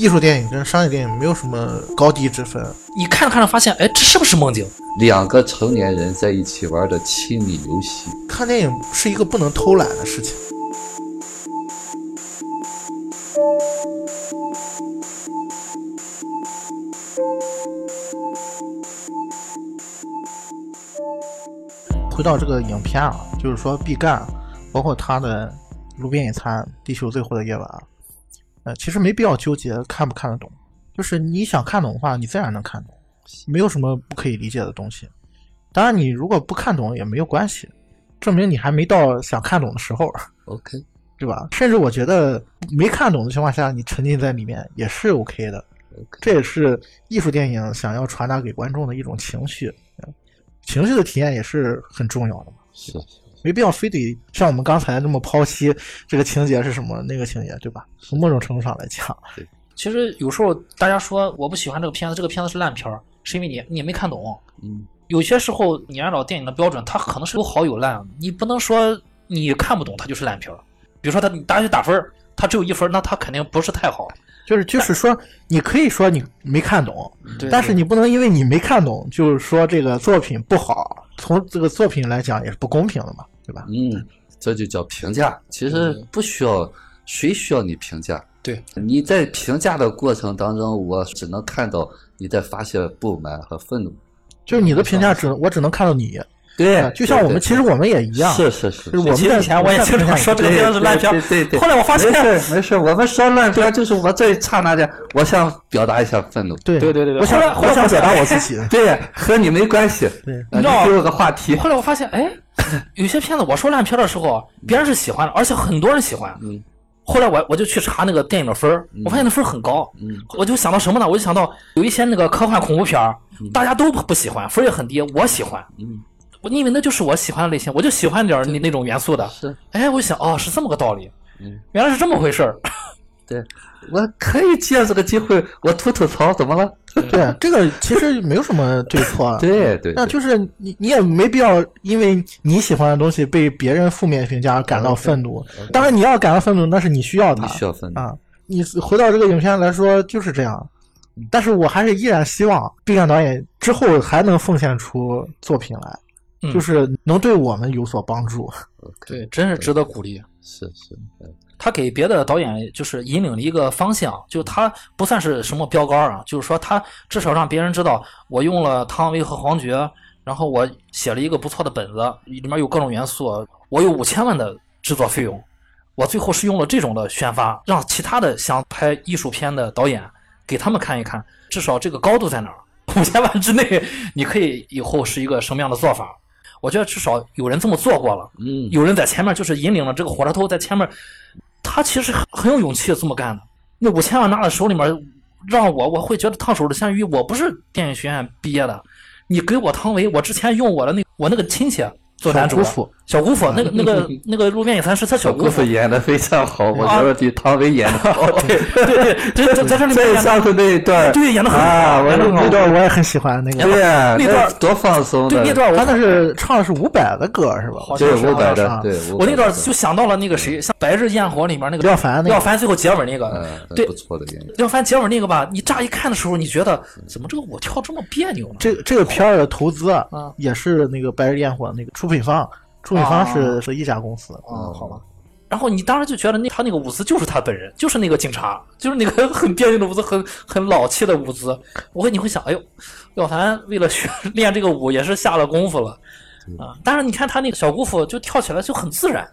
艺术电影跟商业电影没有什么高低之分。你看着看着发现，哎，这是不是梦境？两个成年人在一起玩的亲密游戏。看电影是一个不能偷懒的事情。回到这个影片啊，就是说毕赣，包括他的《路边野餐》《地球最后的夜晚》，呃，其实没必要纠结看不看得懂，就是你想看懂的话，你自然能看懂，没有什么不可以理解的东西。当然，你如果不看懂也没有关系，证明你还没到想看懂的时候。OK，对吧？甚至我觉得没看懂的情况下，你沉浸在里面也是 OK 的。这也是艺术电影想要传达给观众的一种情绪，嗯情绪的体验也是很重要的嘛。是没必要非得像我们刚才那么剖析这个情节是什么，那个情节，对吧？从某种程度上来讲，其实有时候大家说我不喜欢这个片子，这个片子是烂片儿，是因为你你没看懂。嗯，有些时候你按照电影的标准，它可能是有好有烂，你不能说你看不懂它就是烂片儿。比如说他大家去打分儿，他只有一分儿，那他肯定不是太好。就是就是说，你可以说你没看懂，但是你不能因为你没看懂，就是说这个作品不好。从这个作品来讲，也是不公平的嘛，对吧？嗯，这就叫评价。其实不需要，谁需要你评价？对，你在评价的过程当中，我只能看到你在发泄不满和愤怒。就是你的评价只我只能看到你，对啊就像我们其实我们也一样，是是是，就是我们以前我也经常说这个片子是烂片儿，对对对后来我发现没事没事，我们说烂片就是我这一刹那间，我想表达一下愤怒。对对对对对我想表达我自己，对，和你没关系。对呃你知道给我个话题。后来我发现，哎，有些片子我说烂片的时候，别人是喜欢的，而且很多人喜欢。嗯后来我我就去查那个电影的分儿，我发现那分儿很高。嗯我就想到什么呢？我就想到有一些那个科幻恐怖片儿，大家都不喜欢，分儿也很低，我喜欢。嗯，我因为那就是我喜欢的类型，我就喜欢点儿那那种元素的。是，哎，我想，哦，是这么个道理，嗯，原来是这么回事儿。对，我可以借这个机会，我吐吐槽，怎么了？对 这个其实没有什么对错，对 对，对那就是你你也没必要因为你喜欢的东西被别人负面评价而感到愤怒。当然你要感到愤怒，那是你需要它你需要愤怒。啊。你回到这个影片来说就是这样，但是我还是依然希望毕赣导演之后还能奉献出作品来，嗯就是能对我们有所帮助。对，真是值得鼓励。是是，嗯他给别的导演就是引领了一个方向，就他不算是什么标杆啊，就是说他至少让别人知道我用了汤唯和黄觉，然后我写了一个不错的本子，里面有各种元素，我有五千万的制作费用，我最后是用了这种的宣发，让其他的想拍艺术片的导演给他们看一看，至少这个高度在哪儿，五千万之内你可以以后是一个什么样的做法。我觉得至少有人这么做过了，嗯，有人在前面就是引领了这个火车头在前面，他其实很很有勇气这么干的。那五千万拿在手里面，让我我会觉得烫手的咸鱼。我不是电影学院毕业的，你给我汤唯，我之前用我的那我那个亲戚做男主小姑父，那个 那个那个路边野餐是他小姑父。小姑父。演的非常好，我觉得比唐薇演的好。对 对对，在在这里面在演的上次那一段，对演的很好那段我也很喜欢那个，对呀，那段多放松的，对那段我他那是唱的是伍佰的歌是吧？对好像是伍佰的，啊。对，我那段就想到了那个谁，像《白日焰火》里面那个廖凡那个。廖凡最后结尾那个，嗯，对。不错的演员，廖凡结尾那个吧，你乍一看的时候，你觉得怎么这个舞跳这么别扭呢？这这个片儿的投资啊啊，也是那个《白日焰火》那个出品方，出品方是是一家公司。嗯，好吧。然后你当时就觉得那他那个舞姿就是他本人，就是那个警察，就是那个很别扭的舞姿，很很老气的舞姿。我会你会想，哎呦，廖凡为了学 练这个舞也是下了功夫了啊。但是你看他那个小姑父就跳起来就很自然，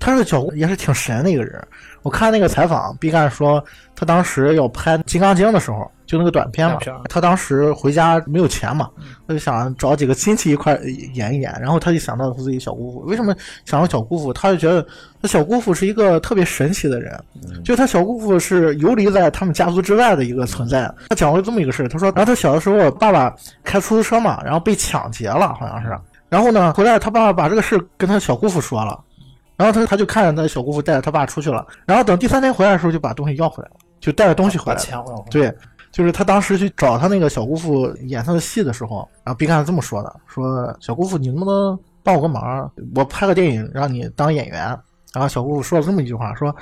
他是小也是挺神的一个人。我看那个采访，毕赣说他当时要拍《金刚经》的时候，就那个短片嘛，他当时回家没有钱嘛，他就想找几个亲戚一块演一演，然后他就想到他自己小姑父。为什么想到小姑父？他就觉得他小姑父是一个特别神奇的人，就他小姑父是游离在他们家族之外的一个存在。他讲过这么一个事儿，他说，然后他小的时候，爸爸开出租车嘛，然后被抢劫了，好像是。然后呢，回来他爸爸把这个事跟他小姑父说了，然后他他就看着他小姑父带着他爸出去了，然后等第三天回来的时候就把东西要回来了，就带着东西回来了。钱换回来。对，就是他当时去找他那个小姑父演他的戏的时候，然后毕赣是这么说的：说小姑父，你能不能帮我个忙？我拍个电影让你当演员。然后小姑父说了这么一句话：说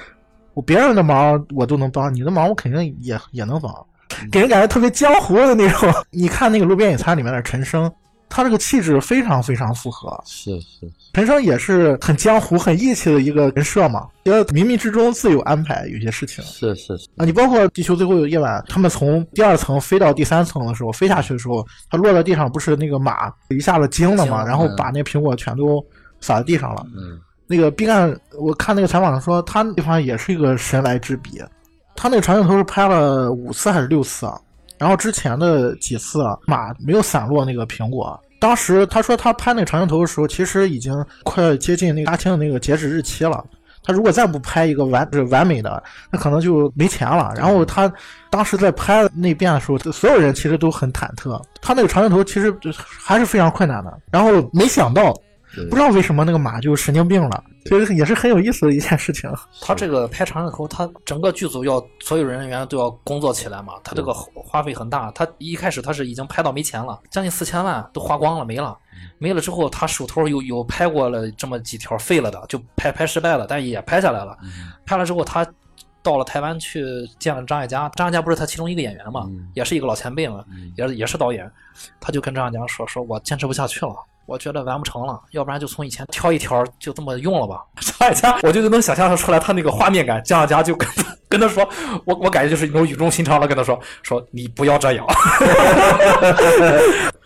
我别人的忙我都能帮，你的忙我肯定也也能帮，给人感觉特别江湖的那种。你看那个《路边野餐》里面的陈升，他这个气质非常非常符合。是是，陈升也是很江湖、很义气的一个人设嘛，觉得冥冥之中自有安排，有些事情是是是，啊。你包括《地球最后的夜晚》，他们从第二层飞到第三层的时候，飞下去的时候，他落在地上，不是那个马一下子惊了嘛，然后把那苹果全都撒在地上了。嗯那个毕赣，我看那个采访上说，他那地方也是一个神来之笔。他那个长镜头是拍了五次还是六次啊？然后之前的几次啊马没有散落那个苹果。当时他说他拍那个长镜头的时候，其实已经快接近那个杀青的那个截止日期了。他如果再不拍一个完就是完美的，那可能就没钱了。然后他当时在拍那遍的时候，所有人其实都很忐忑。他那个长镜头其实还是非常困难的。然后没想到，不知道为什么那个马就神经病了，其实也是很有意思的一件事情。他这个拍长镜头，他整个剧组要所有人员都要工作起来嘛，他这个花费很大。他一开始他是已经拍到没钱了，将近四千万都花光了没了，没了之后他手头有有拍过了这么几条废了的，就拍拍失败了，但也拍下来了。拍了之后他。到了台湾去见了张艾嘉，张艾嘉不是他其中一个演员嘛，也是一个老前辈嘛，也是也是导演，他就跟张艾嘉说：“说我坚持不下去了，我觉得完不成了，要不然就从以前挑一条就这么用了吧。”张艾嘉，我就能想象出来他那个画面感。张艾嘉就跟跟他说：“我我感觉就是一种语重心长的跟他说，说你不要这样。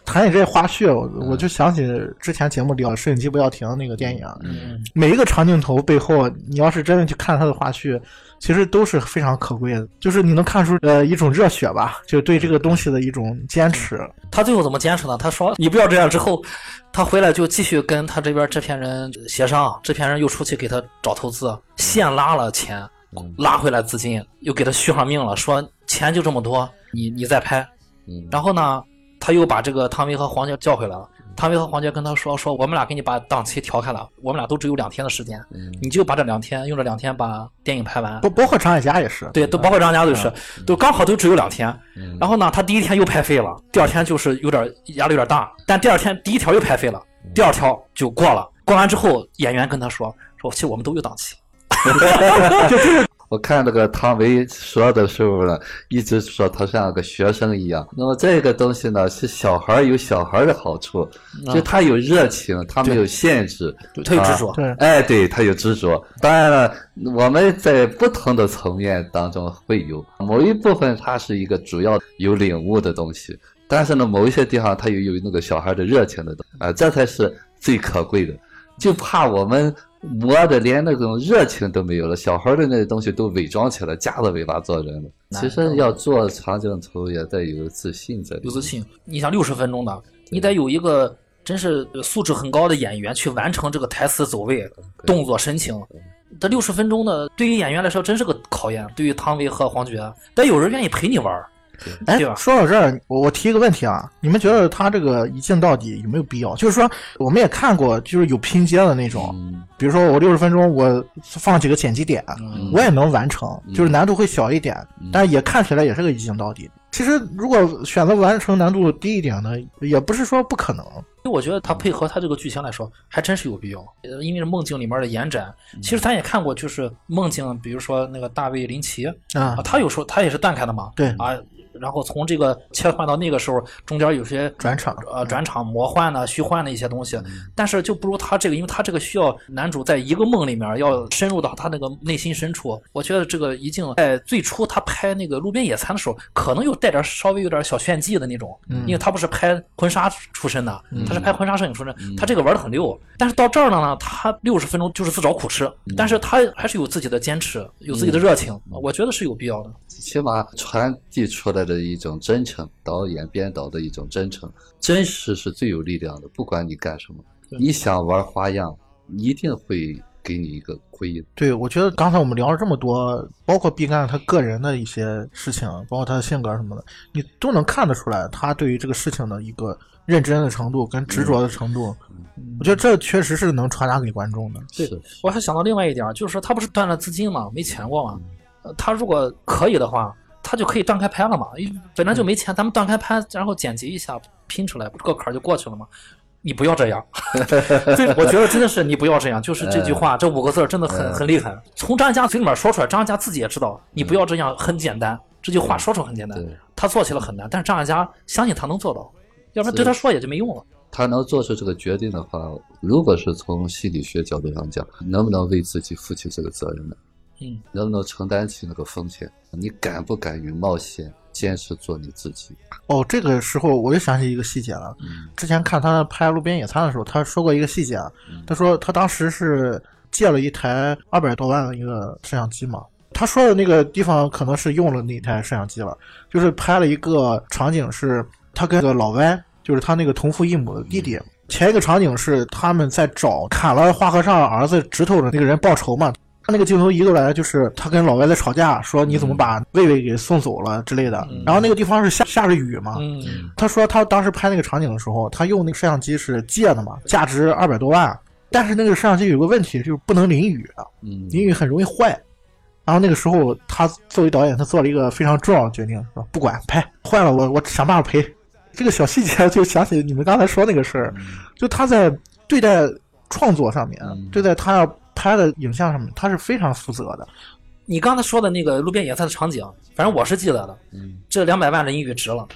谈起这些花絮，我我就想起之前节目聊《摄影机不要停》那个电影，嗯，每一个长镜头背后，你要是真的去看它的花絮，其实都是非常可贵的。就是你能看出呃一种热血吧，就对这个东西的一种坚持。他最后怎么坚持呢？他说：“你不要这样。”之后，他回来就继续跟他这边制片人协商，制片人又出去给他找投资，现拉了钱，拉回来资金，又给他续上命了，说钱就这么多，你你再拍。嗯然后呢，他又把这个汤唯和黄觉叫回来了。汤唯和黄觉跟他说：“说我们俩给你把档期调开了，我们俩都只有两天的时间，你就把这两天用这两天把电影拍完。”包包括张艾嘉也是，对，都包括张艾嘉都是，都刚好都只有两天。然后呢，他第一天又拍废了，第二天就是有点压力有点大，但第二天第一条又拍废了，第二条就过了。过完之后，演员跟他说：“说其实我们都有档期。我看那个汤唯说的时候呢，一直说他像个学生一样。那么这个东西呢，是小孩儿有小孩儿的好处，就他有热情，他没有限制，他有执着。对，哎，对他有执着。当然了，我们在不同的层面当中会有某一部分，它是一个主要有领悟的东西，但是呢，某一些地方它又有那个小孩的热情的东西，啊、这才是最可贵的。就怕我们磨的连那种热情都没有了，小孩的那些东西都伪装起来，夹着尾巴做人了。其实要做长镜头，也得有自信在里。有自信。你想六十分钟的，你得有一个真是素质很高的演员去完成这个台词走位、动作、神情。这六十分钟的，对于演员来说真是个考验。对于汤唯和黄觉，得有人愿意陪你玩儿，哎，说到这儿，我我提一个问题啊，你们觉得他这个一镜到底有没有必要？就是说，我们也看过，就是有拼接的那种，嗯比如说我六十分钟，我放几个剪辑点，嗯我也能完成，就是难度会小一点，但是也看起来也是个一镜到底。其实如果选择完成难度低一点的，也不是说不可能。因为我觉得他配合他这个剧情来说，还真是有必要。呃因为是梦境里面的延展，其实咱也看过，就是梦境，比如说那个大卫林奇啊啊，他有时候他也是断开的嘛，对啊，然后从这个切换到那个时候，中间有些转场呃转场魔幻的、虚幻的一些东西，但是就不如他这个，因为他这个需要男主在一个梦里面要深入到他那个内心深处。我觉得这个一镜在最初他拍那个路边野餐的时候，可能有带点稍微有点小炫技的那种，因为他不是拍婚纱出身的，他是拍婚纱摄影出身，他这个玩的很溜。但是到这儿了呢，他六十分钟就是自找苦吃，但是他还是有自己的坚持，有自己的热情，我觉得是有必要的。起码传递出来的一种真诚，导演编导的一种真诚，真实是最有力量的。不管你干什么，你想玩花样，一定会给你一个回应。对，我觉得刚才我们聊了这么多，包括毕赣他个人的一些事情，包括他的性格什么的，你都能看得出来他对于这个事情的一个认真的程度跟执着的程度。我觉得这确实是能传达给观众的。对是，我还想到另外一点，就是说他不是断了资金嘛，没钱过嘛。呃他如果可以的话，他就可以断开拍了嘛。本来就没钱，咱们断开拍，然后剪辑一下拼出来，不是个坎儿就过去了嘛。你不要这样。对，我觉得真的是你不要这样，就是这句话，这五个字真的很很厉害。从张家嘴里面说出来，张家自己也知道，你不要这样很简单。这句话说出来很简单对，他做起来很难，但是张艾嘉相信他能做到，要不然对他说也就没用了。他能做出这个决定的话，如果是从心理学角度上讲，能不能为自己负起这个责任呢？嗯，能不能承担起那个风险？你敢不敢于冒险，坚持做你自己？哦，这个时候我又想起一个细节了。嗯之前看他拍《路边野餐》的时候，他说过一个细节啊，他说他当时是借了一台二百多万的一个摄像机嘛。他说的那个地方可能是用了那台摄像机了，就是拍了一个场景，是他跟个老歪，就是他那个同父异母的弟弟。前一个场景是他们在找砍了花和尚儿子指头的那个人报仇嘛。他那个镜头移过来，就是他跟老外在吵架，说你怎么把魏魏给送走了之类的。然后那个地方是下下着雨嘛，嗯，他说他当时拍那个场景的时候，他用那个摄像机是借的嘛，价值二百多万，但是那个摄像机有个问题，就是不能淋雨，嗯。淋雨很容易坏。然后那个时候，他作为导演，他做了一个非常重要的决定，说不管拍坏了我，我想办法赔。这个小细节就想起你们刚才说那个事儿，就他在对待创作上面，嗯。对待他要拍的影像上面，他是非常负责的。你刚才说的那个路边野餐的场景，反正我是记得的，嗯这两百万的英语值了。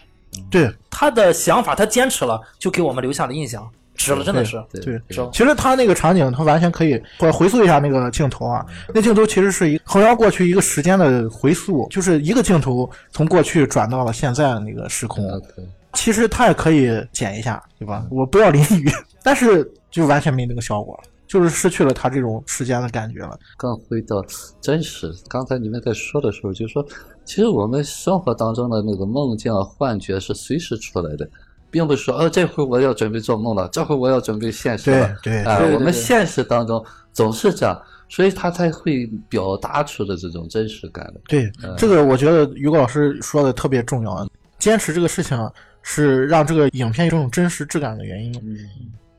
对他的想法，他坚持了，就给我们留下了印象，值了，真的是。对其实他那个场景，他完全可以，或者回溯一下那个镜头啊，那镜头其实是一横摇过去一个时间的回溯，就是一个镜头从过去转到了现在的那个时空。其实他也可以剪一下，对吧？我不要淋雨，但是就完全没那个效果了，就是失去了他这种时间的感觉了。更回到真实。刚才你们在说的时候，就说其实我们生活当中的那个梦境啊、幻觉是随时出来的，并不是说哦，这回我要准备做梦了，这回我要准备现实了。对对啊、我们现实当中总是这样，所以他才会表达出的这种真实感的。对，这个我觉得于果老师说的特别重要，坚持这个事情是让这个影片有这种真实质感的原因。嗯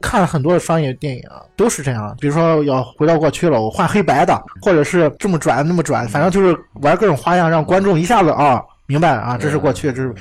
看很多的商业电影啊，都是这样。比如说要回到过去了，我换黑白的，或者是这么转那么转，反正就是玩各种花样，让观众一下子啊明白啊，这是过去，这是。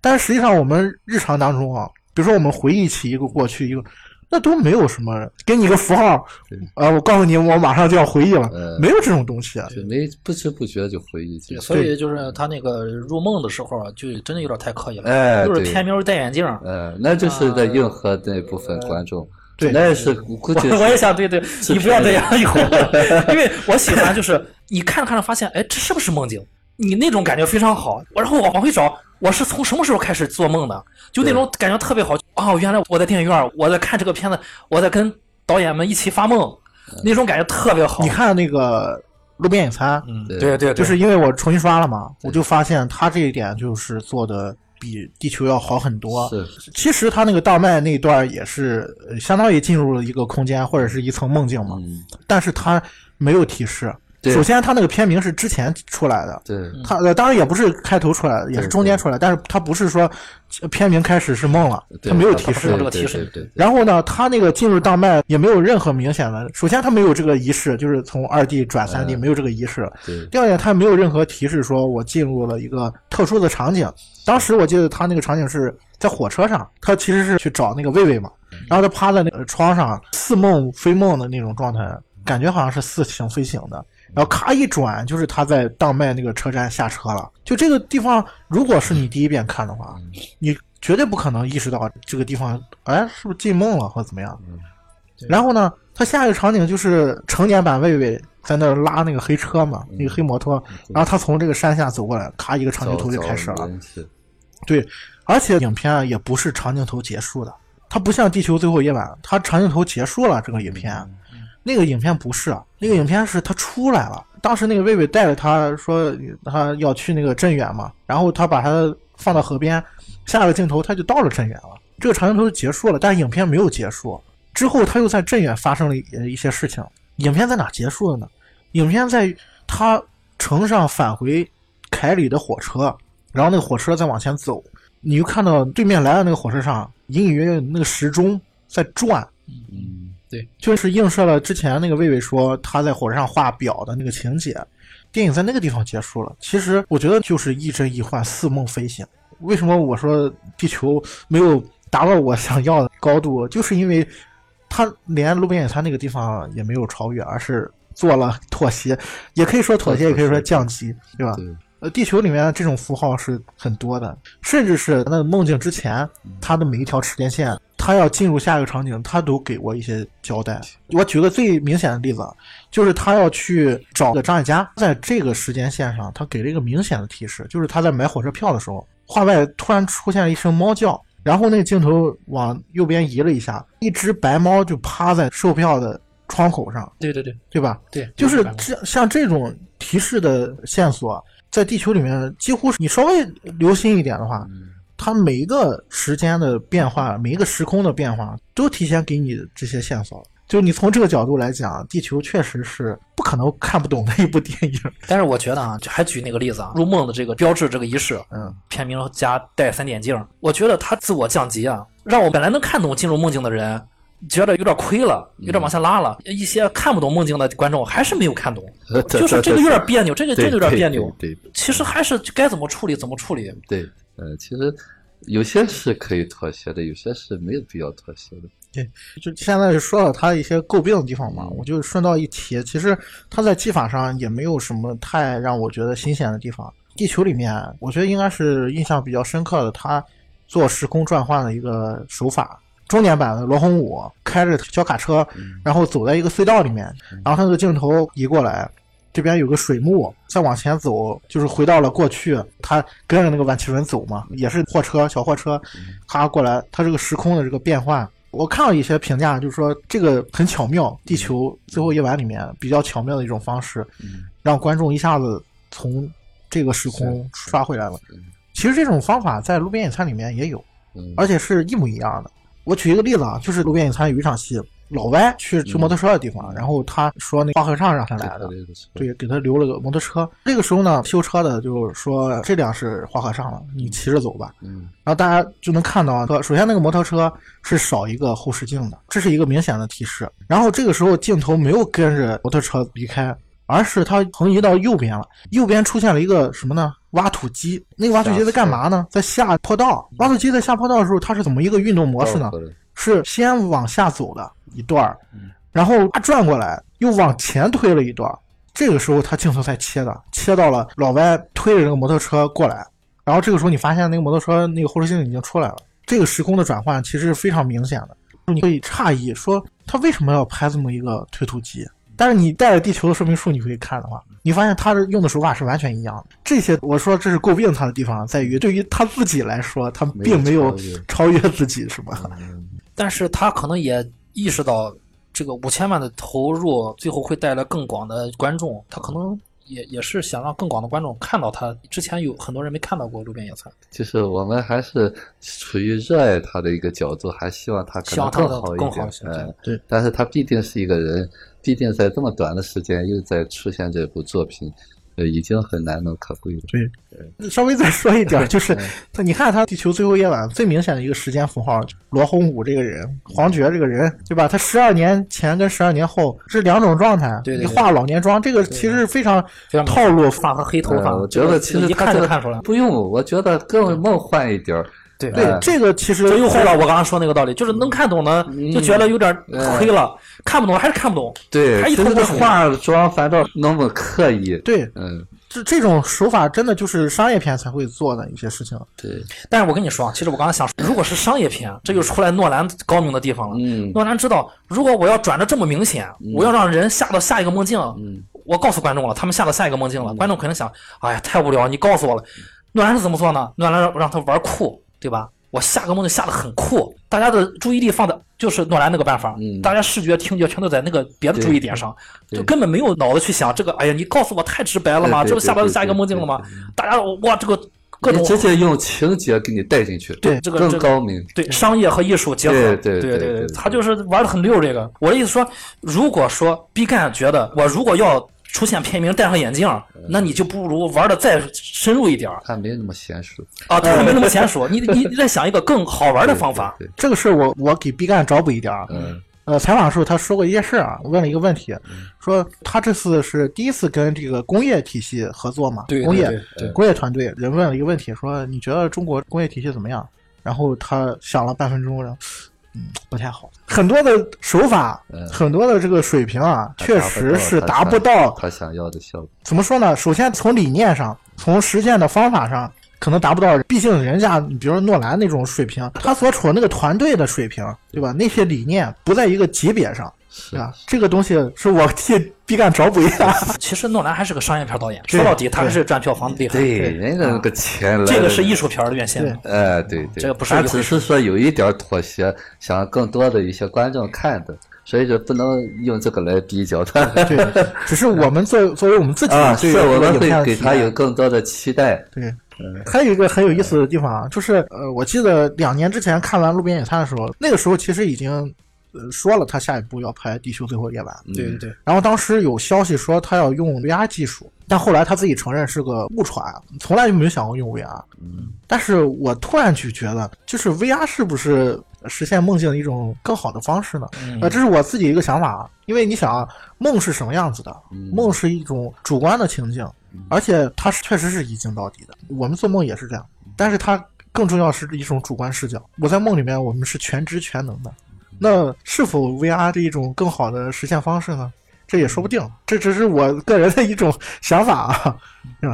但是实际上我们日常当中啊，比如说我们回忆起一个过去，一个那都没有什么，给你个符号对，啊，我告诉你，我马上就要回忆了，呃没有这种东西。啊就没不知不觉就回忆起来。所以就是他那个入梦的时候啊，就真的有点太刻意了，哎就是片名戴眼镜。呃，那就是在迎合那部分观众，对那是估计我我也想，对对，你不要这样以后，因为我喜欢就是你看着看着发现，哎，这是不是梦境？你那种感觉非常好，然后我往回找，我是从什么时候开始做梦的？就那种感觉特别好。哦，原来我在电影院，我在看这个片子，我在跟导演们一起发梦，那种感觉特别好。你，看那个路边野餐，嗯，对对对，就是因为我重新刷了嘛，我就发现他这一点就是做的比地球要好很多。是其实他那个大麦那一段也是呃相当于进入了一个空间或者是一层梦境嘛，嗯，但是他没有提示。对。首先，他那个片名是之前出来的，对，他呃当然也不是开头出来的，也是中间出来，但是他不是说呃片名开始是梦了，对他没有提示。这。个提示。然后呢，他那个进入大麦也没有任何明显的，首先他没有这个仪式，就是从二 D 转三 D 嗯没有这个仪式。对。第二点，他没有任何提示说我进入了一个特殊的场景。当时我记得他那个场景是在火车上，他其实是去找那个魏魏嘛，然后他趴在那个窗上似梦非梦的那种状态，感觉好像是似醒非醒的。然后咔一转，就是他在当麦那个车站下车了。就这个地方，如果是你第一遍看的话，你绝对不可能意识到这个地方，哎，是不是进梦了或者怎么样？然后呢，他下一个场景就是成年版魏魏在那儿拉那个黑车嘛，那个黑摩托，然后他从这个山下走过来，咔一个长镜头就开始了。对，而且影片啊也不是长镜头结束的，它不像《地球最后夜晚》，它长镜头结束了这个影片，那个影片不是啊，那个影片是他出来了。当时那个魏魏带着他说他要去那个镇远嘛，然后他把他放到河边，下个镜头他就到了镇远了。这个长镜头就结束了，但是影片没有结束。之后他又在镇远发生了一些事情。影片在哪结束的呢？影片在他乘上返回凯里的火车，然后那个火车在往前走，你就看到对面来的那个火车上隐隐约约那个时钟在转，嗯，就是映射了之前那个魏魏说他在火车上画表的那个情节。电影在那个地方结束了。其实我觉得就是亦真亦幻，似梦非醒。为什么我说地球没有达到我想要的高度，就是因为他连路边野餐那个地方也没有超越，而是做了妥协，也可以说妥协，也可以说降级，对吧？对，呃，地球里面这种符号是很多的，甚至是那梦境之前，它的每一条时间线，它要进入下一个场景，它都给我一些交代。我举个最明显的例子，啊，就是他要去找个张艾嘉，在这个时间线上，他给了一个明显的提示，就是他在买火车票的时候，画外突然出现了一声猫叫，然后那个镜头往右边移了一下，一只白猫就趴在售票的窗口上，对对对对吧？对，就是白猫这像这种提示的线索，在地球里面几乎是你稍微留心一点的话，它每一个时间的变化，每一个时空的变化，都提前给你这些线索。就你从这个角度来讲，地球确实是不可能看不懂的一部电影。但是我觉得啊，就还举那个例子啊，入梦的这个标志这个仪式，嗯，片名加戴三点镜，我觉得它自我降级啊，让我本来能看懂进入梦境的人，觉得有点亏了，有点往下拉了。一些看不懂梦境的观众还是没有看懂，就是这个有点别扭，这个真的有点别扭。对对其实还是该怎么处理怎么处理。对，呃，其实有些是可以妥协的，有些是没有必要妥协的。对就现在说了他一些诟病的地方嘛，我就顺道一提，其实他在技法上也没有什么太让我觉得新鲜的地方。地球里面，我觉得应该是印象比较深刻的，他做时空转换的一个手法。中年版的罗红武开着小卡车，然后走在一个隧道里面，然后他那个镜头移过来，这边有个水幕，再往前走就是回到了过去。他跟着那个万绮雯走嘛，也是货车小货车，咔过来，他这个时空的这个变换。我看到一些评价，就是说这个很巧妙，地球最后一晚里面比较巧妙的一种方式，让观众一下子从这个时空刷回来了。其实这种方法在《路边野餐》里面也有，嗯，而且是一模一样的。我举一个例子啊，就是《路边野餐》有一场戏，老歪去修摩托车的地方，然后他说那花和尚让他来的，对，给他留了个摩托车。这个时候呢，修车的就说这辆是花和尚了，你骑着走吧。嗯，然后大家就能看到，首先那个摩托车是少一个后视镜的，这是一个明显的提示。然后这个时候镜头没有跟着摩托车离开，而是它横移到右边了，右边出现了一个什么呢？挖土机。那个挖土机在干嘛呢？在下坡道。挖土机在下坡道的时候，它是怎么一个运动模式呢？是先往下走的一段儿，然后它转过来，又往前推了一段儿。这个时候，它镜头才切的，切到了老歪推着这个摩托车过来。然后这个时候，你发现那个摩托车那个后视镜已经出来了。这个时空的转换其实是非常明显的，你会诧异说他为什么要拍这么一个推土机？但是你带着地球的说明书你会看的话，你发现他的用的手法是完全一样的。这些我说这是诟病他的地方，在于对于他自己来说，他并没有超越自己，是吧？但是他可能也意识到这个五千万的投入最后会带来更广的观众，他可能也也是想让更广的观众看到他。之前有很多人没看到过《路边野餐》，就是我们还是处于热爱他的一个角度，还希望他可能更好一点。嗯，对。但是他毕竟是一个人，必定在这么短的时间又在出现这部作品。呃，已经很难能可贵了。对，稍微再说一点，就是他，你看他《地球最后夜晚》最明显的一个时间符号，罗红武这个人，黄觉这个人，对吧？他十二年前跟十二年后是两种状态。对，你化老年妆，这个其实非常套路，发和黑头发。我觉得其实一看就看出来，不用，我觉得更梦幻一点。对对，这个其实又回到我刚刚说那个道理，就是能看懂的就觉得有点亏了，看不懂还是看不懂。对，还一头雾化妆反倒那么刻意。对，嗯。这这种手法真的就是商业片才会做的一些事情。对，但是我跟你说，其实我刚才想，如果是商业片，这就出来诺兰高明的地方了。嗯，诺兰知道，如果我要转的这么明显，我要让人下到下一个梦境，嗯，我告诉观众了，他们下到下一个梦境了，观众肯定想，哎呀，太无聊，你告诉我了。诺兰是怎么做呢？诺兰让让他玩酷，对吧？我下个梦就下的很酷，大家的注意力放的就是诺兰那个办法，大家视觉、听觉全都在那个别的注意点上，就根本没有脑子去想这个。哎呀，你告诉我太直白了吗？这不下到下一个梦境了吗？大家哇，这个各种直接用情节给你带进去，对这个更高明。对商业和艺术结合，对对对，他就是玩的很溜。这个我的意思说，如果说毕赣觉得我如果要。出现片名戴上眼镜，那你就不如玩的再深入一点他没那么娴熟啊，他没那么娴熟。你你你 再想一个更好玩的方法。这个事我我给毕赣找补一点啊。嗯。呃，采访的时候他说过一件事啊，问了一个问题，说他这次是第一次跟这个工业体系合作嘛？对。工业工业团队人问了一个问题，说你觉得中国工业体系怎么样？然后他想了半分钟，然后嗯不太好，很多的手法，嗯很多的这个水平啊，确实是达不到。他想要的效果。怎么说呢？首先从理念上，从实践的方法上，可能达不到。毕竟人家，你比如说诺兰那种水平，他所处的那个团队的水平，对吧？那些理念不在一个级别上，是啊？这个东西是我替 毕赣找补一下。其实诺兰还是个商业片导演，说到底他还是赚票房厉害。对，人家那个钱来这个是艺术片的院线。哎，对对，这个不是他只是说有一点妥协，想更多的一些观众看的，所以就不能用这个来比较他。对，只是我们作作为我们自己啊，对我们会给他有更多的期待。对，还有一个很有意思的地方啊，就是呃，我记得两年之前看完《路边野餐》的时候，那个时候其实已经呃说了他下一步要拍《地球最后夜晚》，对对对，然后当时有消息说他要用 VR 技术，但后来他自己承认是个误传，从来就没有想过用 VR。嗯，但是我突然就觉得，就是 VR 是不是实现梦境的一种更好的方式呢？嗯呃，这是我自己一个想法啊，因为你想啊，梦是什么样子的？嗯梦是一种主观的情境，而且它是确实是一镜到底的。我们做梦也是这样，但是它更重要是一种主观视角。我在梦里面，我们是全知全能的，那是否 VR 是一种更好的实现方式呢？这也说不定，这只是我个人的一种想法啊。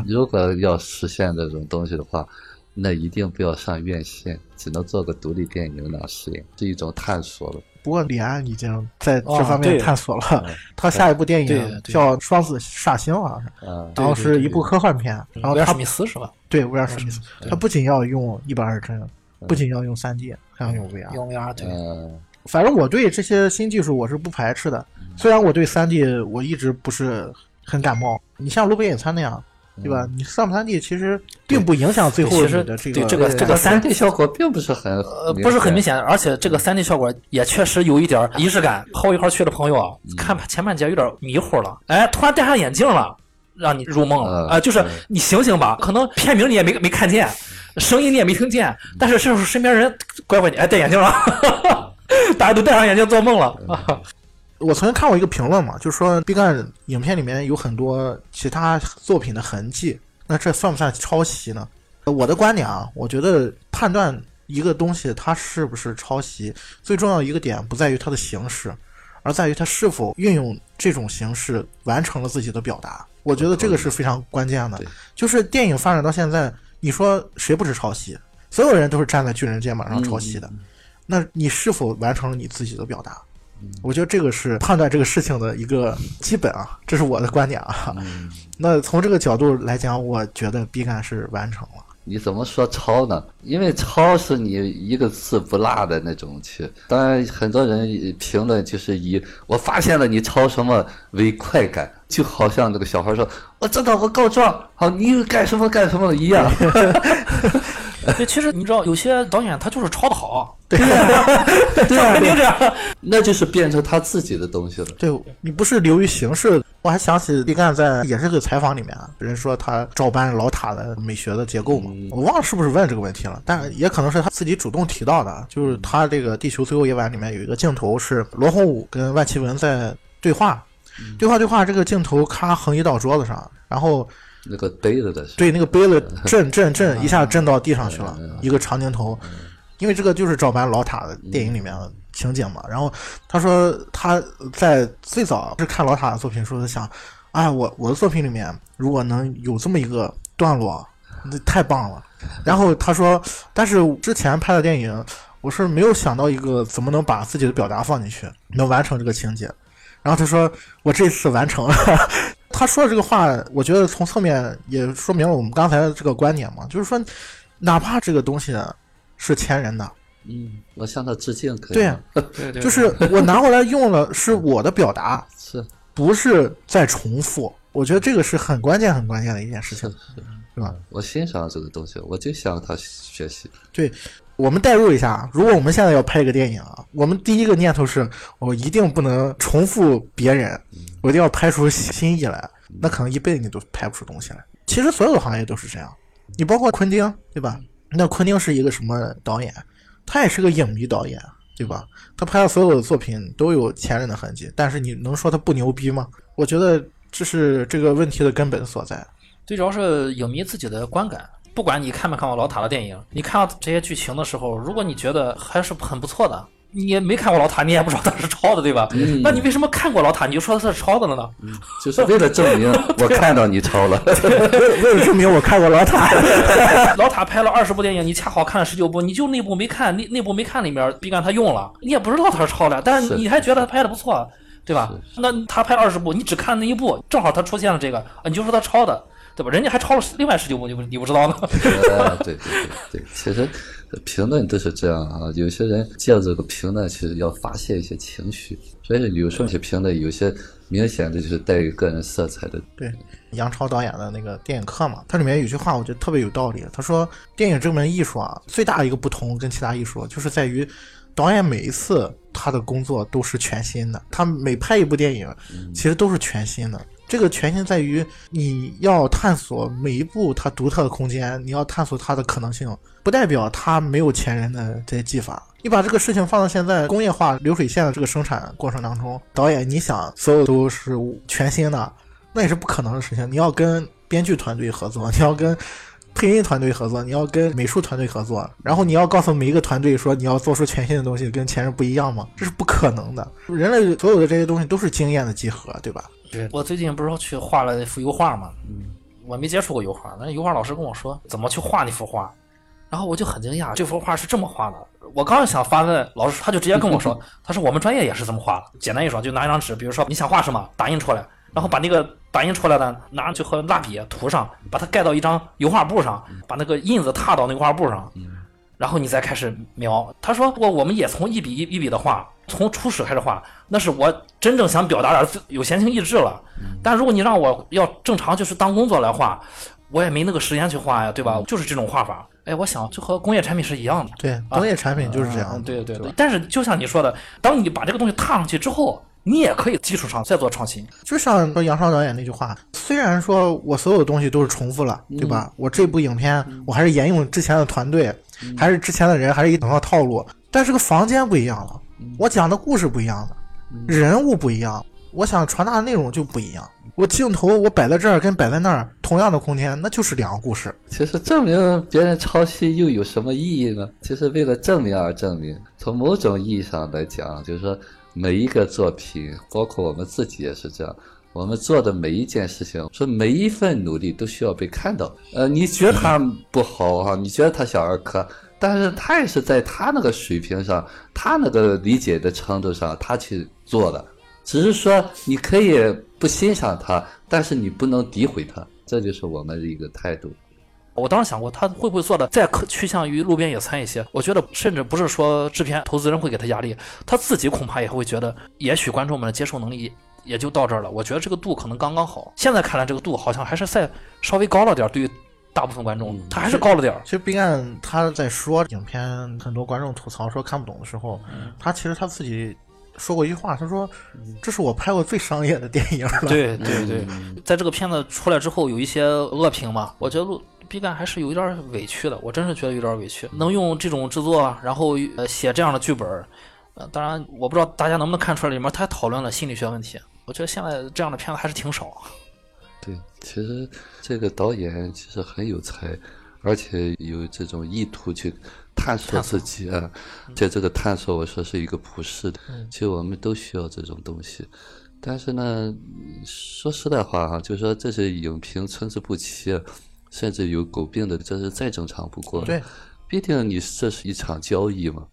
如果要实现这种东西的话，那一定不要上院线，只能做个独立电影那样实验，是一种探索了。不过李安已经在这哦方面探索了，他下一部电影叫《双子煞星》好像是，啊，然后是一部科幻片，然后他威尔史密斯是吧？对威尔史密斯，他不仅要用一百二十帧，不仅要用三 D，还要用 VR。用 VR 对。嗯，反正我对这些新技术我是不排斥的，虽然我对三 D 我一直不是很感冒。你像路边野餐那样，对吧？你上不三 D 其实并不影响最后其的这个对这个这个三 D 效果并不是很呃，不是很明显，而且这个三 D 效果也确实有一点仪式感。和我一块儿去的朋友啊，看前半截有点迷糊了，哎，突然戴上眼镜了，让你入梦了。嗯啊，就是嗯你醒醒吧，可能片名你也没没看见，声音你也没听见，但是这时候身边人乖乖你哎戴眼镜了，大家都戴上眼镜做梦了。啊 我曾经看过一个评论嘛，就是说毕赣影片里面有很多其他作品的痕迹，那这算不算抄袭呢？呃我的观点啊，我觉得判断一个东西它是不是抄袭，最重要的一个点不在于它的形式，而在于它是否运用这种形式完成了自己的表达。我觉得这个是非常关键的。就是电影发展到现在，你说谁不是抄袭？所有人都是站在巨人肩膀上抄袭的。那你是否完成了你自己的表达？我觉得这个是判断这个事情的一个基本啊，这是我的观点啊。嗯那从这个角度来讲，我觉得毕赣是完成了。你怎么说抄呢？因为抄是你一个字不落的那种去。当然，很多人评论就是以我发现了你抄什么为快感，就好像那个小孩说：“我知道我告状，好，你干什么干什么一样。对，其实你知道，有些导演他就是抄的好，对啊，对啊肯定这样。那就是变成他自己的东西了。对你不是流于形式。我还想起毕赣在也是个采访里面啊，人说他照搬老塔的美学的结构嘛，我忘了是不是问这个问题了，但也可能是他自己主动提到的，就是他这个《地球最后一晚》里面有一个镜头是罗红武跟万绮雯在对话，对话对话，这个镜头咔横移到桌子上，然后那个杯子的是，对，那个杯子震震震 一下震到地上去了，一个长镜头，因为这个就是照搬老塔的电影里面的情景嘛。然后他说他在最早是看老塔的作品的时候，他想，哎，我我的作品里面如果能有这么一个段落，那太棒了。然后他说，但是之前拍的电影，我是没有想到一个怎么能把自己的表达放进去，能完成这个情节。然后他说：“我这次完成了。”他说的这个话，我觉得从侧面也说明了我们刚才的这个观点嘛，就是说，哪怕这个东西是前人的，嗯，我向他致敬可以对吗？对对就是我拿过来用了是我的表达，是不是在重复。我觉得这个是很关键、很关键的一件事情，是吧？我欣赏这个东西，我就向他学习。对，我们代入一下，如果我们现在要拍一个电影啊，我们第一个念头是我一定不能重复别人，我一定要拍出新意来。那可能一辈子你都拍不出东西来。其实所有的行业都是这样，你包括昆汀，对吧？那昆汀是一个什么导演？他也是个影迷导演，对吧？他拍的所有的作品都有前人的痕迹，但是你能说他不牛逼吗？我觉得这是这个问题的根本所在。最主要是影迷自己的观感，不管你看没看过老塔的电影，你看到这些剧情的时候，如果你觉得还是很不错的，你也没看过老塔，你也不知道他是抄的，对吧？嗯那你为什么看过老塔，你就说他是抄的了呢？就是为了证明我看到你抄了。为 为了证明我看过老塔，老塔拍了二十部电影，你恰好看了十九部，你就那部没看，那那部没看里面毕赣他用了，你也不知道他是抄的，但是是你还觉得他拍的不错，对吧？那他拍了二十部，你只看那一部，正好他出现了这个，啊你就说他抄的，对吧？人家还超了另外十九部，你不你不知道呢？啊，对对对对，其实评论都是这样啊。有些人借这个评论，其实要发泄一些情绪，所以有时候一些评论有些明显的就是带有个人色彩的。对，杨超导演的那个电影课嘛，它里面有句话我觉得特别有道理。他说，电影这门艺术啊，最大的一个不同跟其他艺术就是在于，导演每一次他的工作都是全新的，他每拍一部电影，其实都是全新的。这个全新在于你要探索每一步它独特的空间，你要探索它的可能性，不代表它没有前人的这些技法。你把这个事情放到现在工业化流水线的这个生产过程当中，导演你想所有都是全新的，那也是不可能的事情。你要跟编剧团队合作，你要跟配音团队合作，你要跟美术团队合作，然后你要告诉每一个团队说你要做出全新的东西，跟前人不一样吗？这是不可能的。人类所有的这些东西都是经验的集合，对吧？我最近不是去画了一幅油画嘛，我没接触过油画，那油画老师跟我说怎么去画那幅画，然后我就很惊讶，这幅画是这么画的。我刚想发问老师，他就直接跟我说，他说我们专业也是这么画的。简单一说，就拿一张纸，比如说你想画什么，打印出来，然后把那个打印出来的拿去和蜡笔涂上，把它盖到一张油画布上，把那个印子踏到那个画布上，然后你再开始描。他说我我们也从一笔一一笔的画，从初始开始画，那是我真正想表达的有闲情逸致了。但如果你让我要正常就是当工作来画，我也没那个时间去画呀，对吧？就是这种画法。哎，我想就和工业产品是一样的。对，工业产品就是这样对对对但是就像你说的，当你把这个东西踏上去之后，你也可以基础上再做创新。就像说杨超导演那句话，虽然说我所有的东西都是重复了，对吧？我这部影片我还是沿用之前的团队，还是之前的人，还是一整套套路，但是个房间不一样了，我讲的故事不一样了，人物不一样，我想传达的内容就不一样。我镜头我摆在这儿跟摆在那儿，同样的空间，那就是两个故事。其实证明别人抄袭又有什么意义呢？其实为了证明而证明。从某种意义上来讲，就是说每一个作品，包括我们自己也是这样。我们做的每一件事情，说每一份努力都需要被看到。呃，你觉得他不好哈、你觉得他小儿科，但是他也是在他那个水平上，他那个理解的程度上，他去做的。只是说你可以不欣赏他，但是你不能诋毁他，这就是我们的一个态度。我当时想过，他会不会做的再可趋向于路边野餐一些？我觉得，甚至不是说制片、投资人会给他压力，他自己恐怕也会觉得，也许观众们的接受能力也就到这儿了。我觉得这个度可能刚刚好。现在看来，这个度好像还是再稍微高了点，对于大部分观众，他还是高了点儿。其实毕赣他在说影片，很多观众吐槽说看不懂的时候，他其实他自己说过一句话，他说：“这是我拍过最商业的电影了。”对对对，在这个片子出来之后，有一些恶评嘛，我觉得陆毕赣还是有一点委屈的，我真是觉得有点委屈，能用这种制作，然后呃写这样的剧本，呃，当然我不知道大家能不能看出来，里面他讨论了心理学问题，我觉得现在这样的片子还是挺少。对，其实这个导演其实很有才，而且有这种意图去探索自己啊。在这个探索，我说是一个普世的，其实我们都需要这种东西。但是呢，说实在话哈、就是说这是影评参差不齐，甚至有狗病的，这是再正常不过了。对，毕竟你这是一场交易嘛，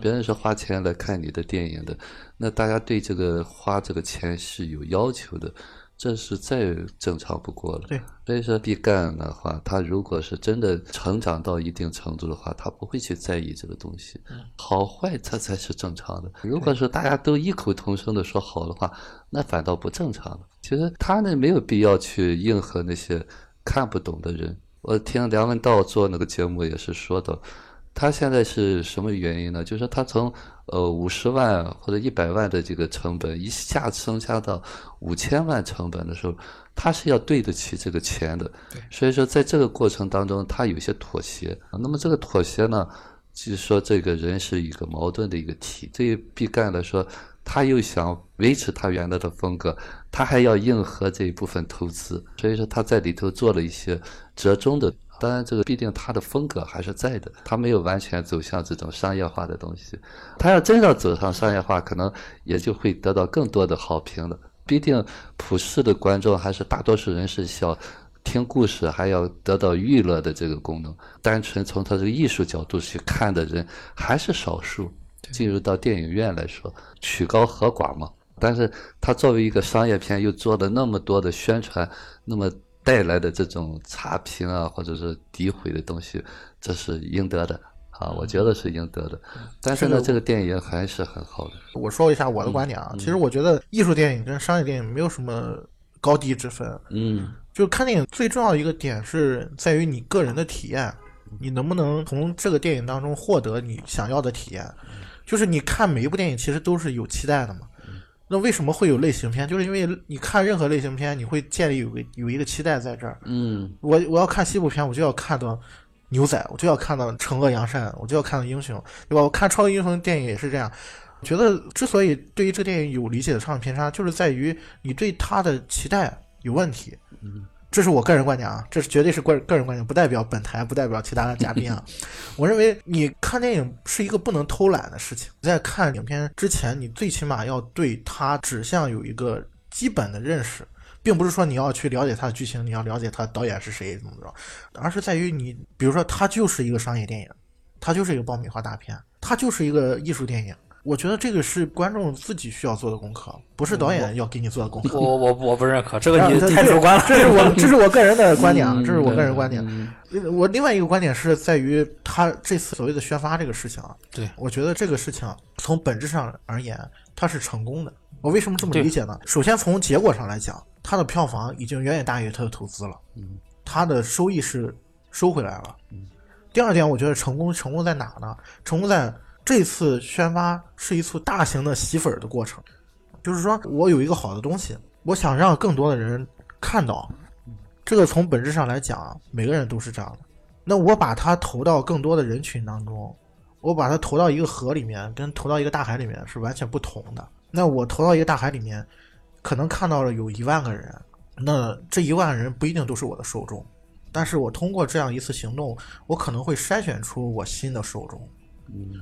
别人是花钱来看你的电影的，那大家对这个花这个钱是有要求的，这是再正常不过了。对，所以说毕赣的话，他如果是真的成长到一定程度的话，他不会去在意这个东西，好坏这才是正常的。如果说大家都异口同声的说好的话，那反倒不正常了。其实他呢没有必要去应和那些看不懂的人。我听梁文道做那个节目也是说到，他现在是什么原因呢？就是说他从呃五十万或者一百万的这个成本一下增加到五千万成本的时候，他是要对得起这个钱的。所以说在这个过程当中，他有一些妥协。那么这个妥协呢，就是说这个人是一个矛盾的一个体。对于毕赣来说，他又想维持他原来的风格，他还要应和这一部分投资，所以说他在里头做了一些折中的当然，这个毕竟他的风格还是在的，他没有完全走向这种商业化的东西。他要真要走上商业化，可能也就会得到更多的好评了。毕竟普世的观众还是大多数人是想听故事，还要得到娱乐的这个功能。单纯从他这个艺术角度去看的人还是少数。进入到电影院来说，曲高和寡嘛。但是他作为一个商业片，又做了那么多的宣传，那么带来的这种差评啊，或者是诋毁的东西，这是应得的啊，我觉得是应得的。但是呢，这个电影还是很好的。我说一下我的观点啊，其实我觉得艺术电影跟商业电影没有什么高低之分。嗯，就看电影最重要的一个点是在于你个人的体验，你能不能从这个电影当中获得你想要的体验。就是你看每一部电影其实都是有期待的嘛。那为什么会有类型片？就是因为你看任何类型片，你会建立有个有一个期待在这儿。嗯，我我要看西部片，我就要看到牛仔，我就要看到惩恶扬善，我就要看到英雄，对吧？我看超级英雄电影也是这样。觉得之所以对于这个电影有理解的上偏差，就是在于你对他的期待有问题。嗯。这是我个人观点啊，这是绝对是个个人观点，不代表本台，不代表其他的嘉宾啊。我认为你看电影是一个不能偷懒的事情，在看影片之前，你最起码要对它指向有一个基本的认识，并不是说你要去了解它的剧情，你要了解它导演是谁怎么着，而是在于你，比如说它就是一个商业电影，它就是一个爆米花大片，它就是一个艺术电影。我觉得这个是观众自己需要做的功课，不是导演要给你做的功课。我我我不认可这个，你太主观了。这是我 这是我个人的观点啊，这是我个人观点。我另外一个观点是在于他这次所谓的宣发这个事情啊，对我觉得这个事情从本质上而言，它是成功的。我为什么这么理解呢？首先从结果上来讲，它的票房已经远远大于它的投资了，嗯，它的收益是收回来了。嗯，第二点，我觉得成功成功在哪呢？成功在。这次宣发是一次大型的洗粉的过程，就是说我有一个好的东西，我想让更多的人看到。这个从本质上来讲，每个人都是这样的。那我把它投到更多的人群当中，我把它投到一个河里面，跟投到一个大海里面是完全不同的。那我投到一个大海里面，可能看到了有一万个人，那这一万人不一定都是我的受众，但是我通过这样一次行动，我可能会筛选出我新的受众。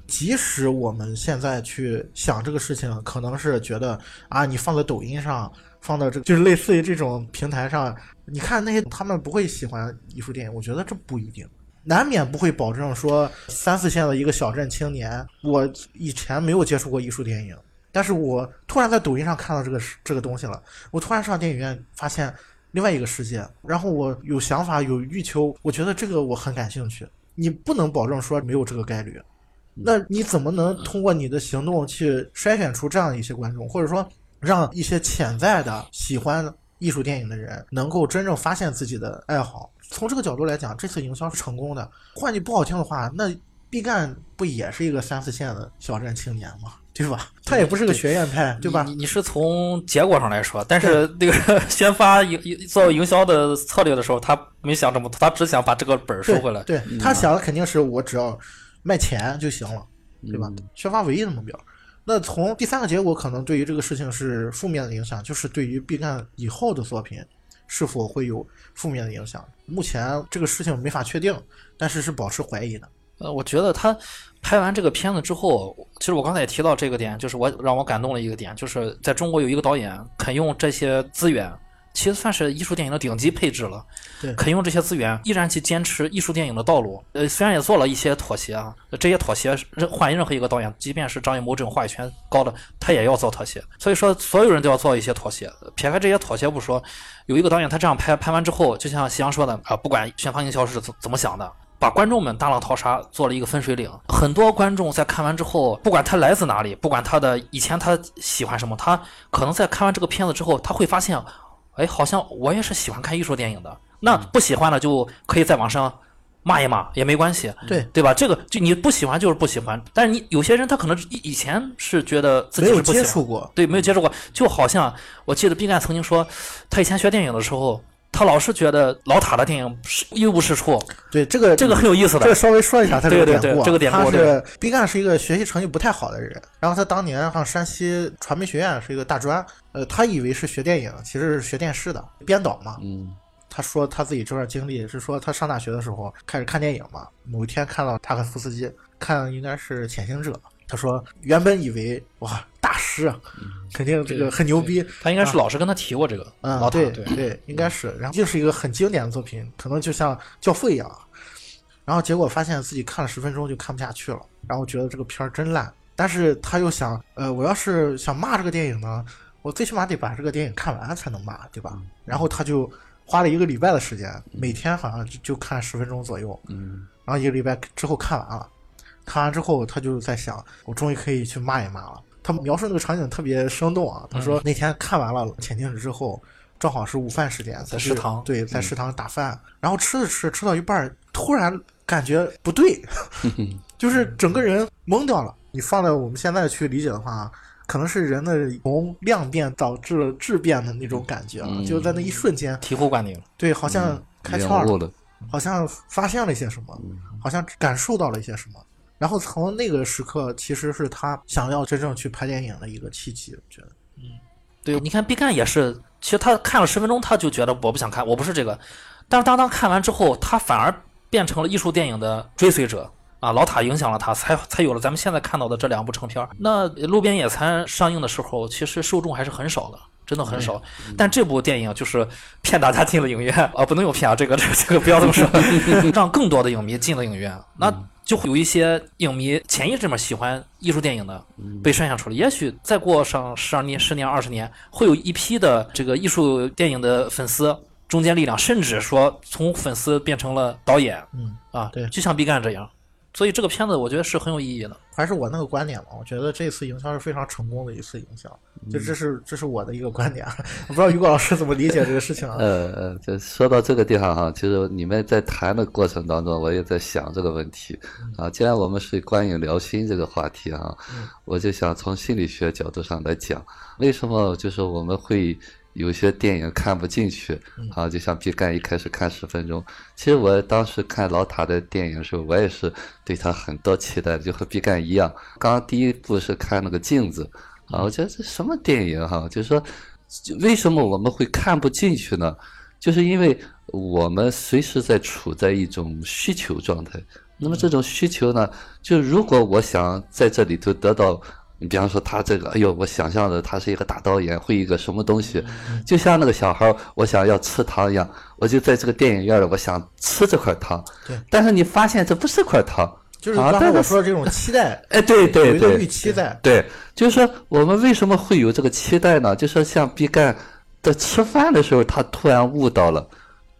即使我们现在去想这个事情，可能是觉得啊，你放在抖音上，放到这个就是类似于这种平台上，你看那些他们不会喜欢艺术电影，我觉得这不一定，难免不会保证说三四线的一个小镇青年，我以前没有接触过艺术电影，但是我突然在抖音上看到这个这个东西了，我突然上电影院发现另外一个世界，然后我有想法有欲求，我觉得这个我很感兴趣，你不能保证说没有这个概率。那你怎么能通过你的行动去筛选出这样一些观众，或者说让一些潜在的喜欢艺术电影的人能够真正发现自己的爱好？从这个角度来讲，这次营销是成功的。换句不好听的话，那毕赣不也是一个三四线的小镇青年吗？对吧？他也不是个学院派，对吧？你你是从结果上来说，但是那个 宣发营做营销的策略的时候，他没想这么多，他只想把这个本儿收回来。对他想的肯定是我只要。卖钱就行了，对吧？宣发唯一的目标。那从第三个结果，可能对于这个事情是负面的影响，就是对于毕赣以后的作品是否会有负面的影响。目前这个事情没法确定，但是是保持怀疑的。呃，我觉得他拍完这个片子之后，其实我刚才也提到这个点，就是我让我感动的一个点，就是在中国有一个导演肯用这些资源。其实算是艺术电影的顶级配置了，对，肯用这些资源，依然去坚持艺术电影的道路。呃，虽然也做了一些妥协啊，这些妥协任换任何一个导演，即便是张艺谋这种话语权高的，他也要做妥协。所以说，所有人都要做一些妥协。撇开这些妥协不说，有一个导演他这样拍拍完之后，就像夕阳说的啊，不管宣发营销是怎怎么想的，把观众们大浪淘沙做了一个分水岭。很多观众在看完之后，不管他来自哪里，不管他的以前他喜欢什么，他可能在看完这个片子之后，他会发现。哎，好像我也是喜欢看艺术电影的。那不喜欢的就可以在网上骂一骂，也没关系，对对吧？这个就你不喜欢就是不喜欢。但是你有些人他可能以以前是觉得自己没有接触过，对，没有接触过。就好像我记得毕赣曾经说，他以前学电影的时候。他老是觉得老塔的电影是一无是处。对这个这个很有意思的。这个稍微说一下他这个典故。这个典故。他是毕赣是一个学习成绩不太好的人，然后他当年上山西传媒学院是一个大专，呃，他以为是学电影，其实是学电视的编导嘛。嗯。他说他自己这段经历是说他上大学的时候开始看电影嘛，某一天看到塔可夫斯基，看应该是《潜行者》，他说原本以为哇大师啊，肯定这个很牛逼，他应该是老师跟他提过这个，嗯，老塔对对，应该是，然后又是一个很经典的作品，可能就像《教父》一样，然后结果发现自己看了十分钟就看不下去了，然后觉得这个片儿真烂，但是他又想，呃，我要是想骂这个电影呢，我最起码得把这个电影看完才能骂，对吧？然后他就花了一个礼拜的时间，每天好像就就看十分钟左右，嗯。然后一个礼拜之后看完了，看完之后他就在想，我终于可以去骂一骂了。他描述那个场景特别生动啊，他说那天看完了《潜行者》之后，正好是午饭时间，在食堂对，在食堂打饭，然后吃着吃吃到一半，突然感觉不对，就是整个人懵掉了。你放在我们现在去理解的话，可能是人的从量变导致了质变的那种感觉啊，嗯就在那一瞬间，醍醐灌顶。对，好像开窍了，好像发现了一些什么，好像感受到了一些什么。然后从那个时刻，其实是他想要真正去拍电影的一个契机，我觉得。嗯对，你看毕赣也是，其实他看了十分钟，他就觉得我不想看，我不是这个。但是当他看完之后，他反而变成了艺术电影的追随者啊，老塔影响了他，才才有了咱们现在看到的这两部成片儿。那《路边野餐》上映的时候，其实受众还是很少的。真的很少，但这部电影就是骗大家进了影院啊，不能用骗啊，这个这个这个不要这么说，让更多的影迷进了影院，那就会有一些影迷潜意识里面喜欢艺术电影的被筛选出来。也许再过上十二年、十年、二十年，会有一批的这个艺术电影的粉丝中间力量，甚至说从粉丝变成了导演嗯，啊，对就像毕赣这样。所以这个片子我觉得是很有意义的。还是我那个观点嘛，我觉得这次营销是非常成功的一次营销，就这是这是我的一个观点，我不知道于果老师怎么理解这个事情啊？呃呃，就说到这个地方哈，其实你们在谈的过程当中，我也在想这个问题啊。既然我们是观影聊心这个话题哈，我就想从心理学角度上来讲，为什么就是我们会有些电影看不进去啊？就像毕赣一开始看十分钟，其实我当时看老塔的电影的时候，我也是对他很多期待，就和毕赣一样。刚刚第一部是看那个镜子啊，我觉得这什么电影哈，就是说。为什么我们会看不进去呢？就是因为我们随时在处在一种需求状态。那么这种需求呢，就如果我想在这里头得到，你比方说他这个，哎呦，我想象的他是一个大导演，会一个什么东西，就像那个小孩儿，我想要吃糖一样，我就在这个电影院里，我想吃这块糖。对。但是你发现这不是块糖，就是刚才我说的这种期待，哎，对对对，有一个预期在。对，就是说我们为什么会有这个期待呢？就是说像毕赣在吃饭的时候，他突然悟到了，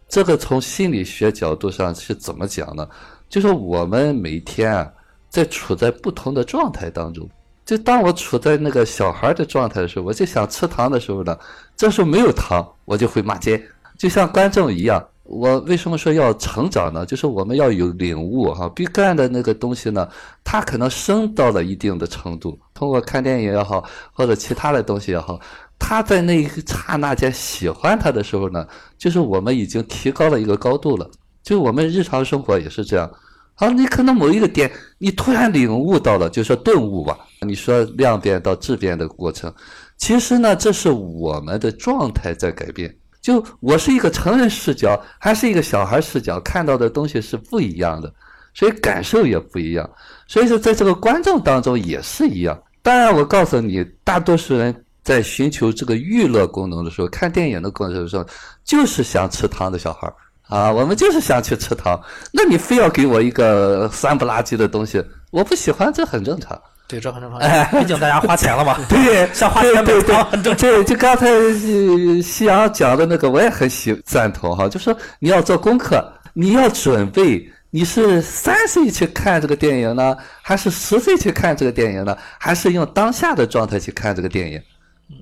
这个从心理学角度上是怎么讲呢？就是我们每天啊，在处在不同的状态当中。就当我处在那个小孩的状态的时候，我就想吃糖的时候呢，这时候没有糖，我就会骂街。就像观众一样，我为什么说要成长呢？就是我们要有领悟哈。毕赣的那个东西呢，他可能升到了一定的程度，通过看电影也好，或者其他的东西也好，他在那一刹那间喜欢他的时候呢，就是我们已经提高了一个高度了。就我们日常生活也是这样。好，你可能某一个点，你突然领悟到了，就说顿悟吧。你说量变到质变的过程，其实呢，这是我们的状态在改变。就我是一个成人视角，还是一个小孩视角，看到的东西是不一样的，所以感受也不一样。所以说，在这个观众当中也是一样。当然，我告诉你，大多数人在寻求这个娱乐功能的时候，看电影的过程的时候，就是想吃糖的小孩儿。啊，我们就是想去吃糖，那你非要给我一个酸不拉几的东西，我不喜欢，这很正常。对，这很正常，毕竟大家花钱了嘛。对，像花钱买对糖很正常。对，就刚才呃夕阳讲的那个，我也很喜赞同哈，就说你要做功课，你要准备，你是三岁去看这个电影呢，还是十岁去看这个电影呢，还是用当下的状态去看这个电影，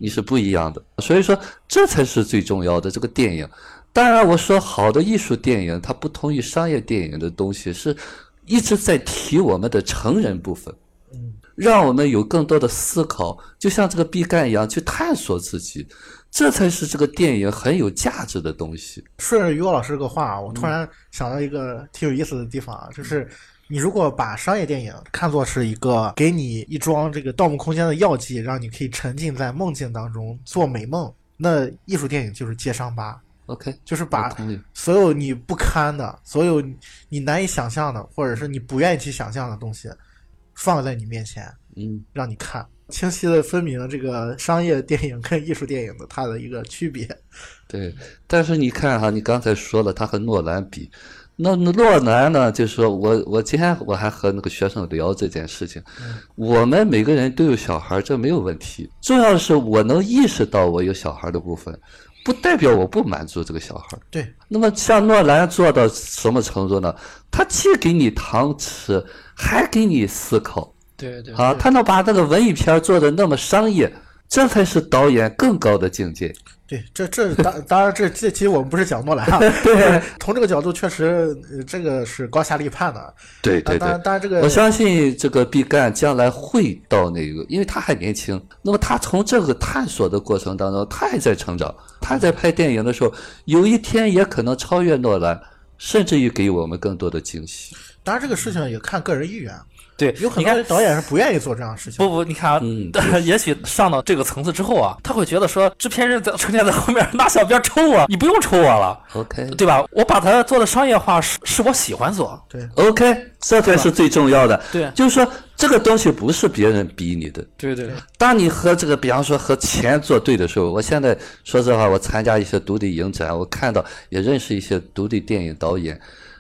你是不一样的。所以说，这才是最重要的这个电影。当然，我说好的艺术电影，它不同于商业电影的东西，是一直在提我们的成人部分，让我们有更多的思考，就像这个毕赣一样去探索自己，这才是这个电影很有价值的东西。顺着于果老师这个话，我突然想到一个挺有意思的地方啊，就是你如果把商业电影看作是一个给你一桩这个《盗梦空间》的药剂，让你可以沉浸在梦境当中做美梦，那艺术电影就是接伤疤。OK，就是把所有你不堪的、所有你难以想象的，或者是你不愿意去想象的东西，放在你面前，嗯，让你看，清晰的分明了这个商业电影跟艺术电影的它的一个区别。对。但是你看哈，你刚才说了，他和诺兰比，那那诺兰呢？就是说我我今天我还和那个学生聊这件事情，我们每个人都有小孩，这没有问题。重要的是我能意识到我有小孩的部分，不代表我不满足这个小孩。对，那么像诺兰做到什么程度呢？他既给你糖吃，还给你思考。对对啊，他能把那个文艺片做的那么商业，这才是导演更高的境界。对，这这当当然这这期我们不是讲诺兰啊，对，从这个角度确实，呃这个是高下立判的。对对对当然，当然这个我相信这个毕赣将来会到那个，因为他还年轻。那么他从这个探索的过程当中，他还在成长。他在拍电影的时候，有一天也可能超越诺兰，甚至于给我们更多的惊喜。当然这个事情也看个人意愿，对，有很多人导演是不愿意做这样的事情。不不，你看啊，嗯也许上到这个层次之后啊，他会觉得说，制片人在成天在后面拿小鞭抽我，你不用抽我了，OK 对吧？我把它做的商业化，是是我喜欢做。对，OK，这才是最重要的。对就是说这个东西不是别人逼你的。对对当你和这个，比方说和钱作对的时候，我现在说实话，我参加一些独立影展，我看到也认识一些独立电影导演，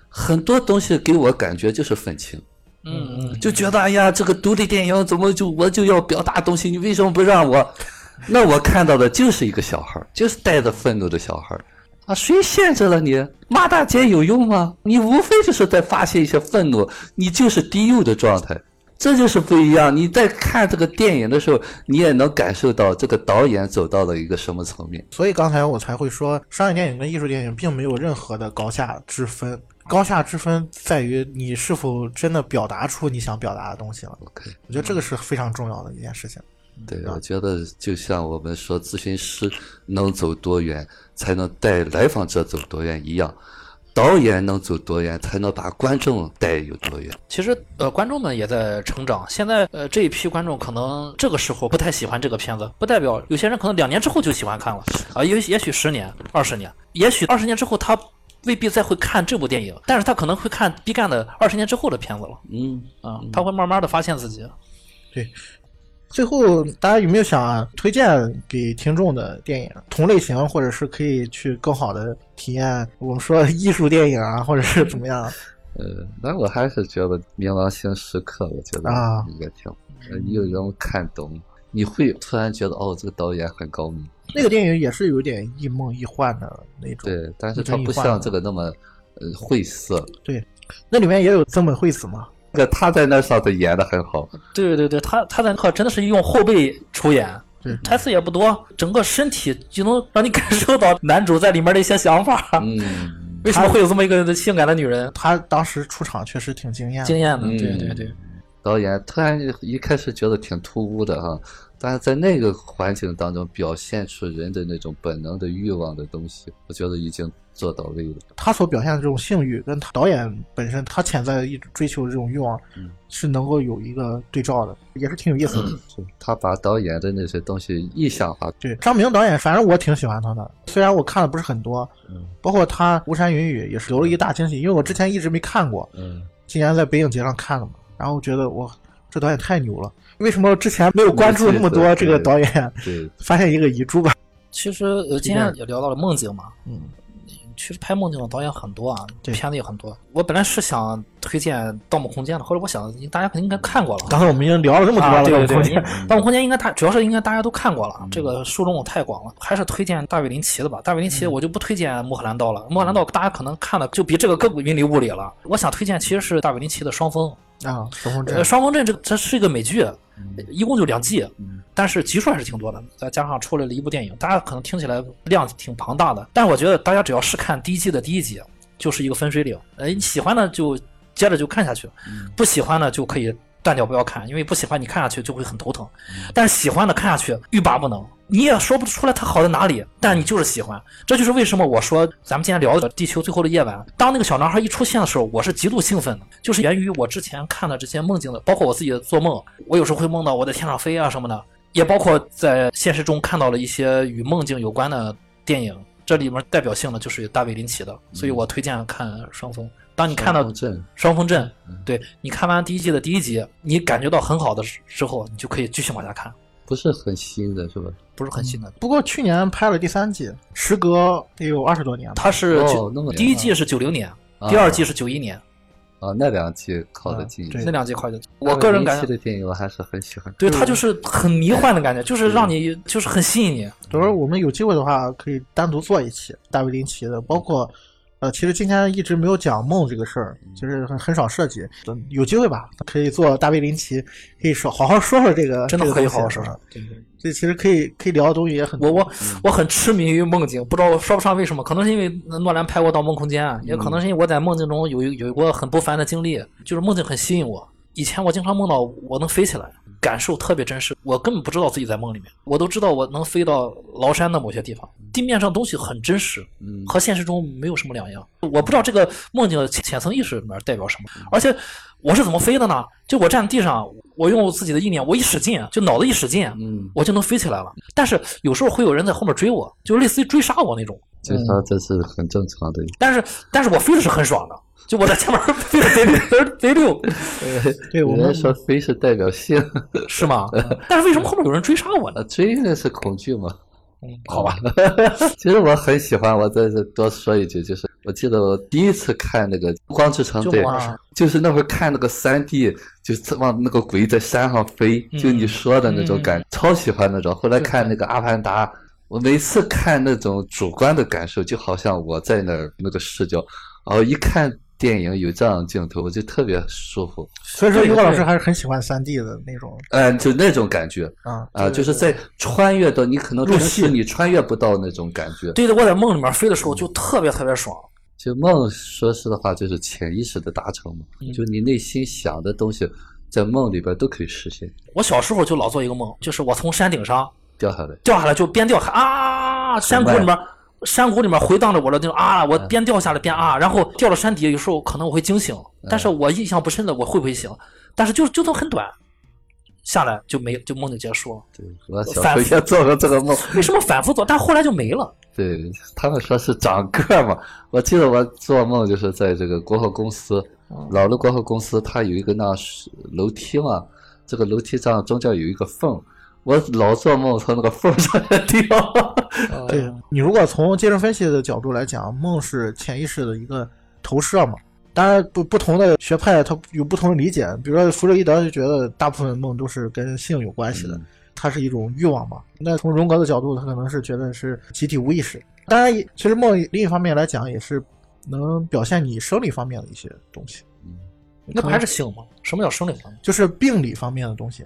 很多东西给我感觉就是愤青，嗯嗯，就觉得哎呀，这个独立电影怎么就我就要表达东西，你为什么不让我？那我看到的就是一个小孩儿，就是带着愤怒的小孩儿啊！谁限制了你？骂大街有用吗？你无非就是在发泄一些愤怒，你就是低幼的状态。这就是不一样。你在看这个电影的时候，你也能感受到这个导演走到了一个什么层面。所以刚才我才会说，商业电影跟艺术电影并没有任何的高下之分，高下之分在于你是否真的表达出你想表达的东西了。OK，我觉得这个是非常重要的一件事情。对，我觉得就像我们说咨询师能走多远，才能带来访者走多远一样，导演能走多远，才能把观众带有多远。其实呃，观众们也在成长。现在呃，这一批观众可能这个时候不太喜欢这个片子，不代表有些人可能两年之后就喜欢看了啊，也许也许十年、二十年，也许二十年之后他未必再会看这部电影，但是他可能会看毕赣的二十年之后的片子了嗯，啊，他会慢慢的发现自己。对最后，大家有没有想推荐给听众的电影？同类型，或者是可以去更好的体验我们说艺术电影啊，或者是怎么样？呃，但我还是觉得《冥王星时刻》，我觉得啊应该挺好。呃你有人看懂，你会突然觉得哦，这个导演很高明。那个电影也是有点亦梦亦幻的那种。对，但是一它不像这个那么呃晦涩。对，那里面也有曾本惠子嘛。这个他在那上头演的很好。对对对，他他在那真的是用后背出演，对台词也不多，整个身体就能让你 感受到男主在里面的一些想法。嗯，为什么会有这么一个性感的女人？她当时出场确实挺惊艳的。惊艳的，嗯对对对，导演突然一开始觉得挺突兀的哈，但是在那个环境当中表现出人的那种本能的欲望的东西，我觉得已经做到位了。他所表现的这种性欲，跟他导演本身他潜在一直追求的这种欲望，嗯是能够有一个对照的，也是挺有意思的。是他把导演的那些东西意象化。对，张明导演，反正我挺喜欢他的，虽然我看的不是很多，嗯包括他《巫山云雨》也是留了一大惊喜，因为我之前一直没看过，嗯，今年在北影节上看了嘛，然后觉得我，这导演太牛了。为什么之前没有关注那么多这个导演？对，发现一个遗珠吧。其实呃，今天也聊到了梦境嘛，嗯，其实拍梦境的导演很多啊，对片子也很多。我本来是想推荐《盗梦空间》的，后来我想大家肯定应该看过了。刚才我们已经聊了这么多了，啊，对对对，空间《盗梦空间》应该大，主要是应该大家都看过了，这个受众太广了，还是推荐大卫林奇的吧。大卫林奇我就不推荐穆赫兰道了，穆赫兰道大家可能看的就比这个更云里雾里了。我想推荐其实是大卫林奇的《双峰》，啊，双峰镇呃，《双峰镇》这个这是一个美剧，一共就两季，但是集数还是挺多的，再加上出来了一部电影，大家可能听起来量挺庞大的，但是我觉得大家只要是看第一季的第一集，就是一个分水岭。呃，你喜欢的就接着就看下去，不喜欢的就可以断掉不要看，因为不喜欢你看下去就会很头疼。但是喜欢的看下去欲罢不能，你也说不出来它好在哪里，但你就是喜欢。这就是为什么我说咱们今天聊的《地球最后的夜晚》，当那个小男孩一出现的时候，我是极度兴奋的，就是源于我之前看的这些梦境的，包括我自己的做梦，我有时候会梦到我在天上飞啊什么的，也包括在现实中看到了一些与梦境有关的电影。这里面代表性的就是大卫林奇的，所以我推荐看《双峰》。当你看到双峰镇《对你看完第一季的第一集，你感觉到很好的之后，你就可以继续往下看，不是很新的是吧？不是很新的。不过去年拍了第三季，时隔得有二十多年了。它是第一季是九零年，第二季是九一年，啊，那两季靠得近一对。那两季快的。我个人感觉，的电影我还是很喜欢。对它就是很迷幻的感觉，就是让你就是很吸引你。等会儿我们有机会的话，可以单独做一期大卫林奇的，包括呃，其实今天一直没有讲梦这个事儿，就是很很少涉及。等有机会吧，可以做大卫林奇，可以说好好说说这个，真的可以好好说说。对对这其实可以可以聊的东西也很多。我我我很痴迷于梦境，不知道说不上为什么，可能是因为诺兰拍过《盗梦空间》，也可能是因为我在梦境中有有过很不凡的经历，就是梦境很吸引我。以前我经常梦到我能飞起来，感受特别真实，我根本不知道自己在梦里面，我都知道我能飞到崂山的某些地方，地面上东西很真实，嗯和现实中没有什么两样。我不知道这个梦境的浅浅层意识里面代表什么，而且我是怎么飞的呢？就我站地上，我用自己的意念，我一使劲，就脑子一使劲，嗯，我就能飞起来了。但是有时候会有人在后面追我，就类似于追杀我那种。追杀这是很正常的。但是但是我飞的是很爽的，就我在前面 飞的贼溜贼溜，对我们说飞是代表性，是吗？但是为什么后面有人追杀我呢？呃，追那是恐惧嘛。嗯，好吧，其实我很喜欢，我在这多说一句，就是我记得我第一次看那个《光之城》，对就是那会儿看那个三 D，就是往那个鬼在山上飞，嗯就你说的那种感觉，超喜欢那种。后来看那个《阿凡达》，我每次看那种主观的感受，就好像我在那儿那个视角，然后一看电影有这样的镜头，我就特别舒服，所以说，于果老师还是很喜欢三 D 的那种嗯、就那种感觉。啊。啊，就是在穿越到你可能入戏平时你穿越不到那种感觉。对的，我在梦里面飞的时候就特别特别爽。就梦，说实的话，就是潜意识的达成嘛。嗯就你内心想的东西，在梦里边都可以实现，我小时候就老做一个梦，就是我从山顶上掉下来。掉下来，就边掉还啊，山谷里面。山谷里面回荡着我的那种啊，我边掉下来边啊，然后掉到山底，有时候可能我会惊醒，但是我印象不深的我会不会醒，但是就就都很短，下来就没就梦就结束了。对，我小时候也做过这个梦。为什么反复做？但后来就没了。对他们说是长个儿嘛。我记得我做梦就是在这个国货公司，老的国货公司，它有一个那是楼梯嘛，这个楼梯上中间有一个缝，我老做梦从那个缝上面掉。对你如果从精神分析的角度来讲，梦是潜意识的一个投射嘛。当然，不不同的学派它有不同的理解。比如说弗洛伊德就觉得大部分梦都是跟性有关系的，它是一种欲望嘛。那从荣格的角度，他可能是觉得是集体无意识。当然，其实梦另一方面来讲也是能表现你生理方面的一些东西。那不还是性吗？什么叫生理方面？就是病理方面的东西，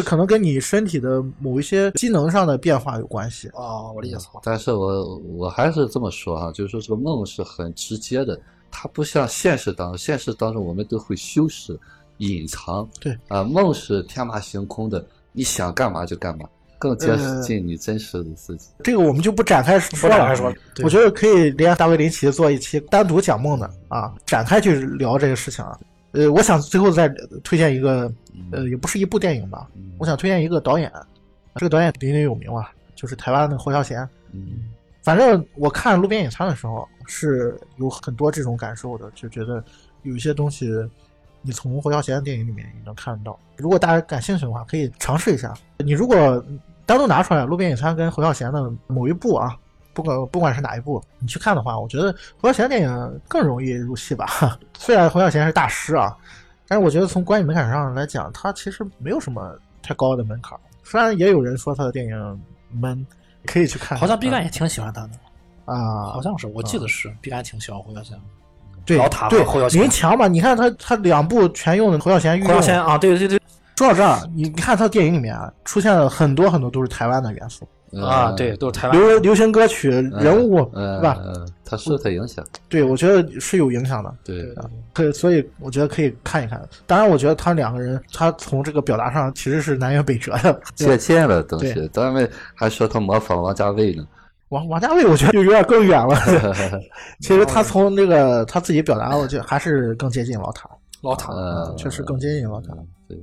是可能跟你身体的某一些机能上的变化有关系。哦，我理解错了。但是我我还是这么说哈、就是说这个梦是很直接的，它不像现实当中，现实当中我们都会修饰、隐藏。对啊、梦是天马行空的，你想干嘛就干嘛，更接呃近你真实的自己。这个我们就不展开说了。不展开说对我觉得可以连大卫林奇做一期单独讲梦的啊，展开去聊这个事情啊。呃，我想最后再推荐一个，呃，也不是一部电影吧，嗯我想推荐一个导演，这个导演鼎鼎有名啊，就是台湾的侯孝贤。嗯反正我看《路边野餐》的时候是有很多这种感受的，就觉得有一些东西你从侯孝贤的电影里面也能看得到。如果大家感兴趣的话，可以尝试一下。你如果单独拿出来《路边野餐》跟侯孝贤的某一部啊，不管不管是哪一部，你去看的话，我觉得侯孝贤电影更容易入戏吧。虽然侯孝贤是大师啊，但是我觉得从观影门槛上来讲，他其实没有什么太高的门槛。虽然也有人说他的电影闷，可以去看。好像毕赣也挺喜欢他的，啊，好像是，我记得是毕赣挺喜欢侯孝贤。对对和侯孝贤林强嘛，你看他他两部全用的侯孝贤御用。侯孝贤啊，对对对说到这儿，你你看他的电影里面啊，出现了很多很多都是台湾的元素，嗯啊，对，都是台湾。流流行歌曲、人物，嗯，对吧？嗯，它受他影响。对，我觉得是有影响的。对，可以，所以我觉得可以看一看。当然，我觉得他两个人，他从这个表达上其实是南辕北辙的。借鉴了东西对。他们还说他模仿王家卫呢。王王家卫，我觉得就有点更远了。其实他从那个他自己表达，我觉得还是更接近老塔，老塔，嗯，确实更接近老塔。对，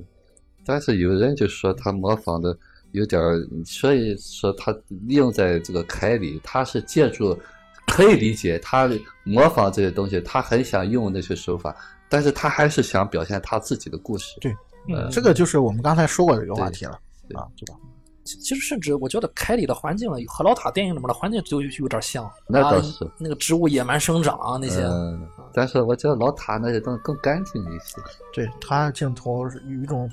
但是有人就说他模仿的有点儿，所以说他利用在这个凯里，他是借助可以理解，他模仿这些东西，他很想用那些手法，但是他还是想表现他自己的故事。对嗯这个就是我们刚才说过的一个话题了对啊，对吧？其其实甚至我觉得凯里的环境和老塔电影里面的环境就有有点像，啊那倒是那个植物野蛮生长啊那些，嗯，但是我觉得老塔那些东西更干净一些。对他镜头是有一种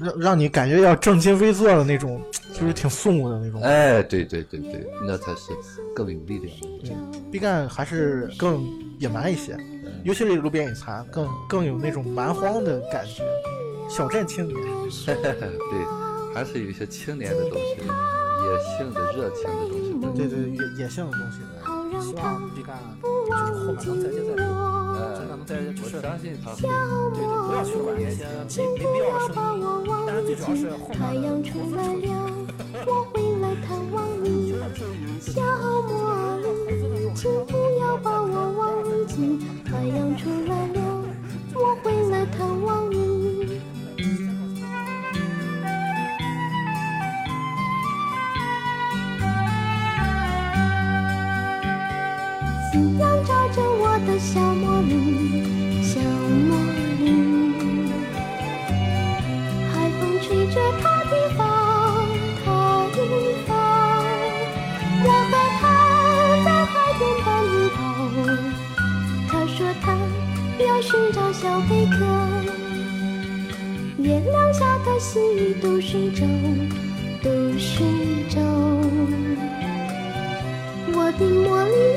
让让你感觉要正襟危坐的那种，就是挺肃穆的那种。哎，对对对对，那才是更有力量的。毕赣还是更野蛮一些，尤其是《路边野餐》，更更有那种蛮荒的感觉，小镇青年。对，还是有一些青年的东西，野性的、热情的东西。对对对，野野性的东西。希望毕赣就是后面能再接再厉，真的能再就我是相信他会。对对，不要去管那些没没必太面阳的出来了，我会来探望你。小茉莉，请不要把我忘记。太阳出来了，我会来探望你。夕阳照着我的小茉莉，小贝壳月亮下的细雨都睡着都睡着我的茉莉